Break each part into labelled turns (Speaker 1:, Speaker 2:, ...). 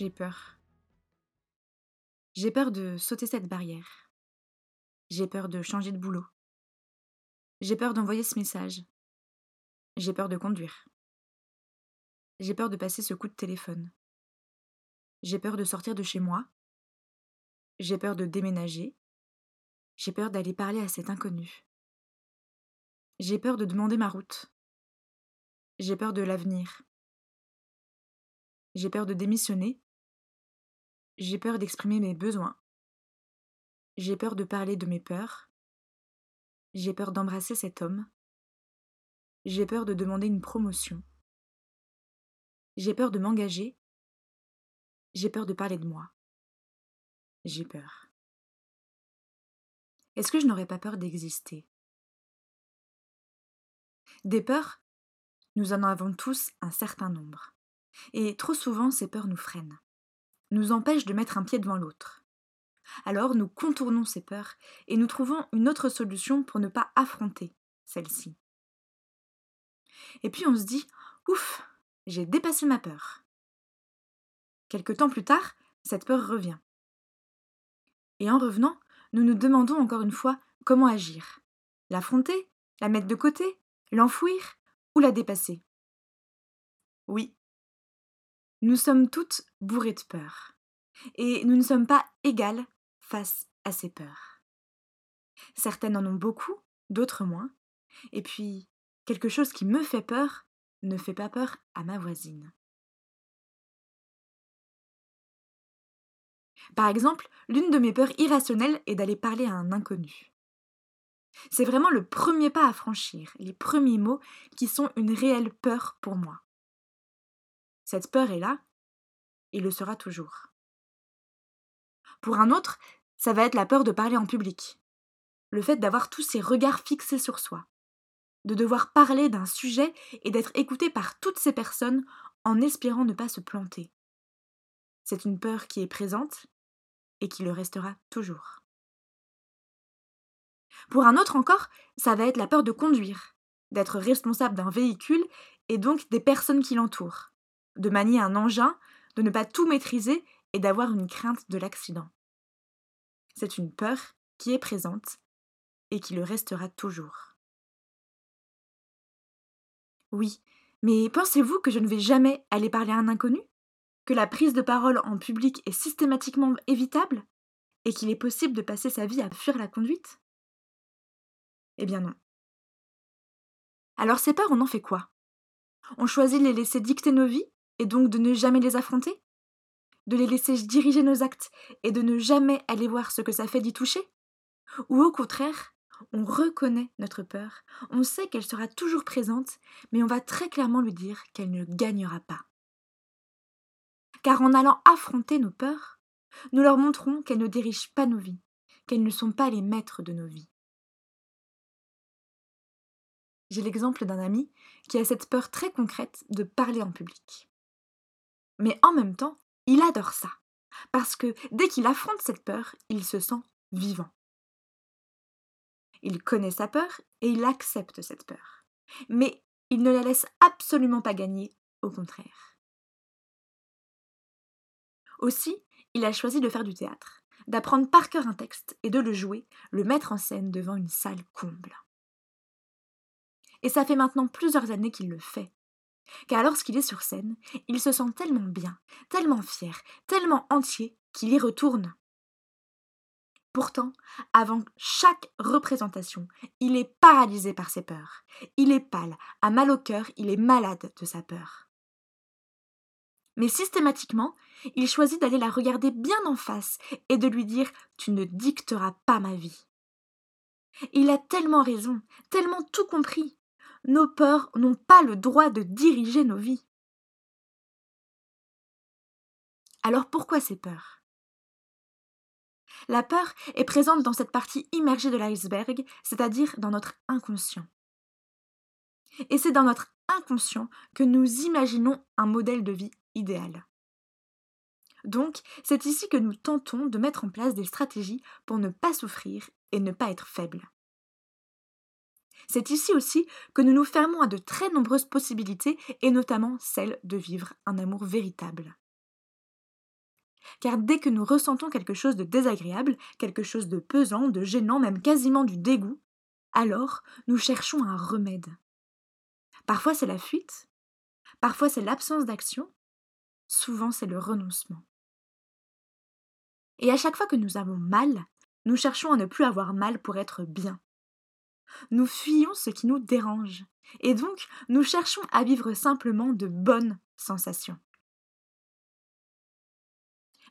Speaker 1: J'ai peur. J'ai peur de sauter cette barrière. J'ai peur de changer de boulot. J'ai peur d'envoyer ce message. J'ai peur de conduire. J'ai peur de passer ce coup de téléphone. J'ai peur de sortir de chez moi. J'ai peur de déménager. J'ai peur d'aller parler à cet inconnu. J'ai peur de demander ma route. J'ai peur de l'avenir. J'ai peur de démissionner j'ai peur d'exprimer mes besoins. J'ai peur de parler de mes peurs. J'ai peur d'embrasser cet homme. J'ai peur de demander une promotion. J'ai peur de m'engager. J'ai peur de parler de moi. J'ai peur. Est-ce que je n'aurais pas peur d'exister? Des peurs, nous en avons tous un certain nombre. Et trop souvent, ces peurs nous freinent nous empêche de mettre un pied devant l'autre. Alors nous contournons ces peurs et nous trouvons une autre solution pour ne pas affronter celle-ci. Et puis on se dit Ouf, j'ai dépassé ma peur. Quelque temps plus tard, cette peur revient. Et en revenant, nous nous demandons encore une fois comment agir. L'affronter, la mettre de côté, l'enfouir ou la dépasser? Oui, nous sommes toutes bourrées de peur. Et nous ne sommes pas égales face à ces peurs. Certaines en ont beaucoup, d'autres moins. Et puis, quelque chose qui me fait peur ne fait pas peur à ma voisine. Par exemple, l'une de mes peurs irrationnelles est d'aller parler à un inconnu. C'est vraiment le premier pas à franchir, les premiers mots qui sont une réelle peur pour moi. Cette peur est là, et le sera toujours. Pour un autre, ça va être la peur de parler en public, le fait d'avoir tous ces regards fixés sur soi, de devoir parler d'un sujet et d'être écouté par toutes ces personnes en espérant ne pas se planter. C'est une peur qui est présente et qui le restera toujours. Pour un autre encore, ça va être la peur de conduire, d'être responsable d'un véhicule et donc des personnes qui l'entourent de manier un engin, de ne pas tout maîtriser et d'avoir une crainte de l'accident. C'est une peur qui est présente et qui le restera toujours. Oui, mais pensez-vous que je ne vais jamais aller parler à un inconnu? Que la prise de parole en public est systématiquement évitable Et qu'il est possible de passer sa vie à fuir la conduite? Eh bien non. Alors ces peurs, on en fait quoi? On choisit de les laisser dicter nos vies et donc de ne jamais les affronter? De les laisser diriger nos actes et de ne jamais aller voir ce que ça fait d'y toucher? Ou au contraire, on reconnaît notre peur, on sait qu'elle sera toujours présente, mais on va très clairement lui dire qu'elle ne gagnera pas. Car en allant affronter nos peurs, nous leur montrons qu'elles ne dirigent pas nos vies, qu'elles ne sont pas les maîtres de nos vies. J'ai l'exemple d'un ami qui a cette peur très concrète de parler en public. Mais en même temps, il adore ça, parce que dès qu'il affronte cette peur, il se sent vivant. Il connaît sa peur et il accepte cette peur. Mais il ne la laisse absolument pas gagner, au contraire. Aussi, il a choisi de faire du théâtre, d'apprendre par cœur un texte et de le jouer, le mettre en scène devant une salle comble. Et ça fait maintenant plusieurs années qu'il le fait, car lorsqu'il est sur scène, il se sent tellement bien, tellement fier, tellement entier qu'il y retourne. Pourtant, avant chaque représentation, il est paralysé par ses peurs. Il est pâle, a mal au cœur, il est malade de sa peur. Mais systématiquement, il choisit d'aller la regarder bien en face et de lui dire Tu ne dicteras pas ma vie. Il a tellement raison, tellement tout compris nos peurs n'ont pas le droit de diriger nos vies. Alors pourquoi ces peurs? La peur est présente dans cette partie immergée de l'iceberg, c'est-à-dire dans notre inconscient. Et c'est dans notre inconscient que nous imaginons un modèle de vie idéal. Donc, c'est ici que nous tentons de mettre en place des stratégies pour ne pas souffrir et ne pas être faibles. C'est ici aussi que nous nous fermons à de très nombreuses possibilités, et notamment celle de vivre un amour véritable. Car dès que nous ressentons quelque chose de désagréable, quelque chose de pesant, de gênant, même quasiment du dégoût, alors nous cherchons un remède. Parfois c'est la fuite, parfois c'est l'absence d'action, souvent c'est le renoncement. Et à chaque fois que nous avons mal, nous cherchons à ne plus avoir mal pour être bien. Nous fuyons ce qui nous dérange, et donc nous cherchons à vivre simplement de bonnes sensations.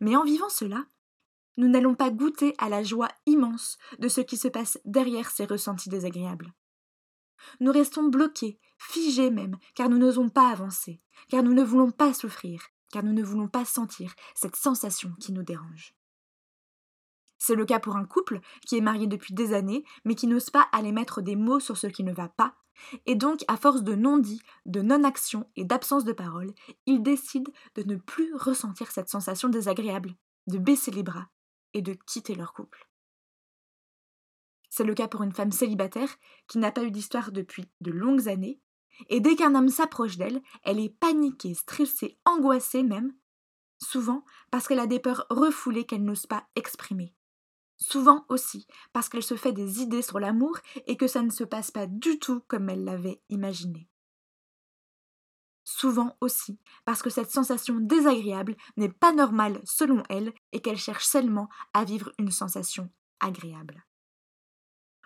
Speaker 1: Mais en vivant cela, nous n'allons pas goûter à la joie immense de ce qui se passe derrière ces ressentis désagréables. Nous restons bloqués, figés même, car nous n'osons pas avancer, car nous ne voulons pas souffrir, car nous ne voulons pas sentir cette sensation qui nous dérange. C'est le cas pour un couple qui est marié depuis des années, mais qui n'ose pas aller mettre des mots sur ce qui ne va pas, et donc, à force de non-dit, de non-action et d'absence de parole, ils décident de ne plus ressentir cette sensation désagréable, de baisser les bras et de quitter leur couple. C'est le cas pour une femme célibataire qui n'a pas eu d'histoire depuis de longues années, et dès qu'un homme s'approche d'elle, elle est paniquée, stressée, angoissée même, souvent parce qu'elle a des peurs refoulées qu'elle n'ose pas exprimer. Souvent aussi parce qu'elle se fait des idées sur l'amour et que ça ne se passe pas du tout comme elle l'avait imaginé. Souvent aussi parce que cette sensation désagréable n'est pas normale selon elle et qu'elle cherche seulement à vivre une sensation agréable.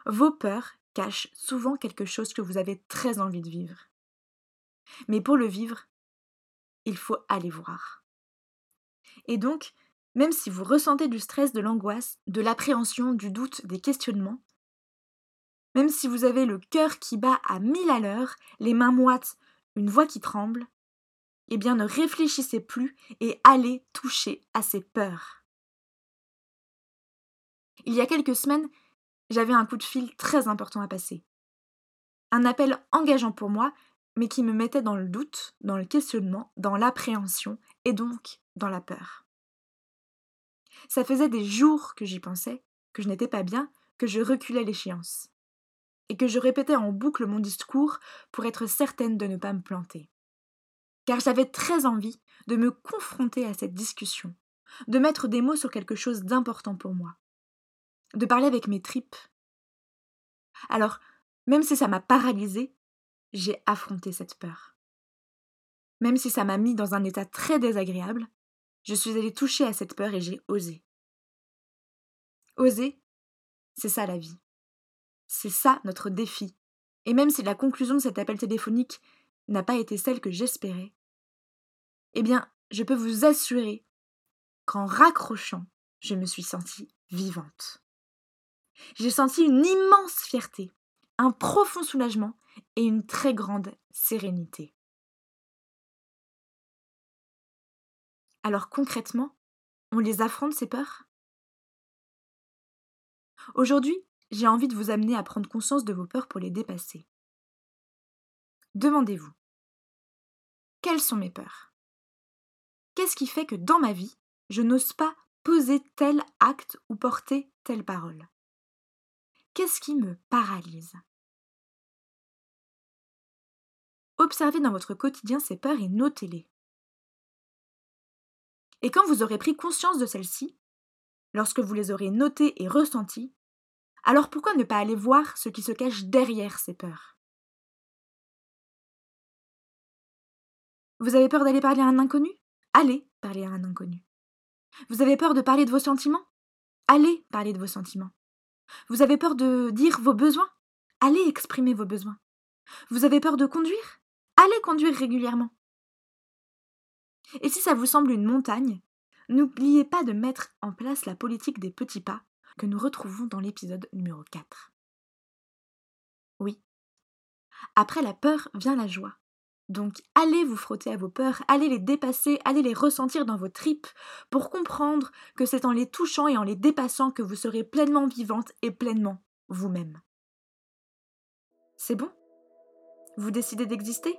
Speaker 1: Vos peurs cachent souvent quelque chose que vous avez très envie de vivre. Mais pour le vivre, il faut aller voir. Et donc, même si vous ressentez du stress, de l'angoisse, de l'appréhension, du doute, des questionnements, même si vous avez le cœur qui bat à mille à l'heure, les mains moites, une voix qui tremble, eh bien ne réfléchissez plus et allez toucher à ces peurs. Il y a quelques semaines, j'avais un coup de fil très important à passer. Un appel engageant pour moi, mais qui me mettait dans le doute, dans le questionnement, dans l'appréhension et donc dans la peur. Ça faisait des jours que j'y pensais, que je n'étais pas bien, que je reculais l'échéance. Et que je répétais en boucle mon discours pour être certaine de ne pas me planter. Car j'avais très envie de me confronter à cette discussion, de mettre des mots sur quelque chose d'important pour moi, de parler avec mes tripes. Alors, même si ça m'a paralysée, j'ai affronté cette peur. Même si ça m'a mis dans un état très désagréable, je suis allée toucher à cette peur et j'ai osé. Oser, c'est ça la vie. C'est ça notre défi. Et même si la conclusion de cet appel téléphonique n'a pas été celle que j'espérais, eh bien, je peux vous assurer qu'en raccrochant, je me suis sentie vivante. J'ai senti une immense fierté, un profond soulagement et une très grande sérénité. Alors concrètement, on les affronte ces peurs? Aujourd'hui, j'ai envie de vous amener à prendre conscience de vos peurs pour les dépasser. Demandez-vous, quelles sont mes peurs? Qu'est-ce qui fait que dans ma vie, je n'ose pas poser tel acte ou porter telle parole? Qu'est-ce qui me paralyse? Observez dans votre quotidien ces peurs et notez-les. Et quand vous aurez pris conscience de celles-ci, lorsque vous les aurez notées et ressenties, alors pourquoi ne pas aller voir ce qui se cache derrière ces peurs? Vous avez peur d'aller parler à un inconnu? Allez parler à un inconnu. Vous avez peur de parler de vos sentiments? Allez parler de vos sentiments. Vous avez peur de dire vos besoins? Allez exprimer vos besoins. Vous avez peur de conduire? Allez conduire régulièrement. Et si ça vous semble une montagne, n'oubliez pas de mettre en place la politique des petits pas que nous retrouvons dans l'épisode numéro 4. Oui. Après la peur vient la joie. Donc allez vous frotter à vos peurs, allez les dépasser, allez les ressentir dans vos tripes pour comprendre que c'est en les touchant et en les dépassant que vous serez pleinement vivante et pleinement vous-même. C'est bon? Vous décidez d'exister?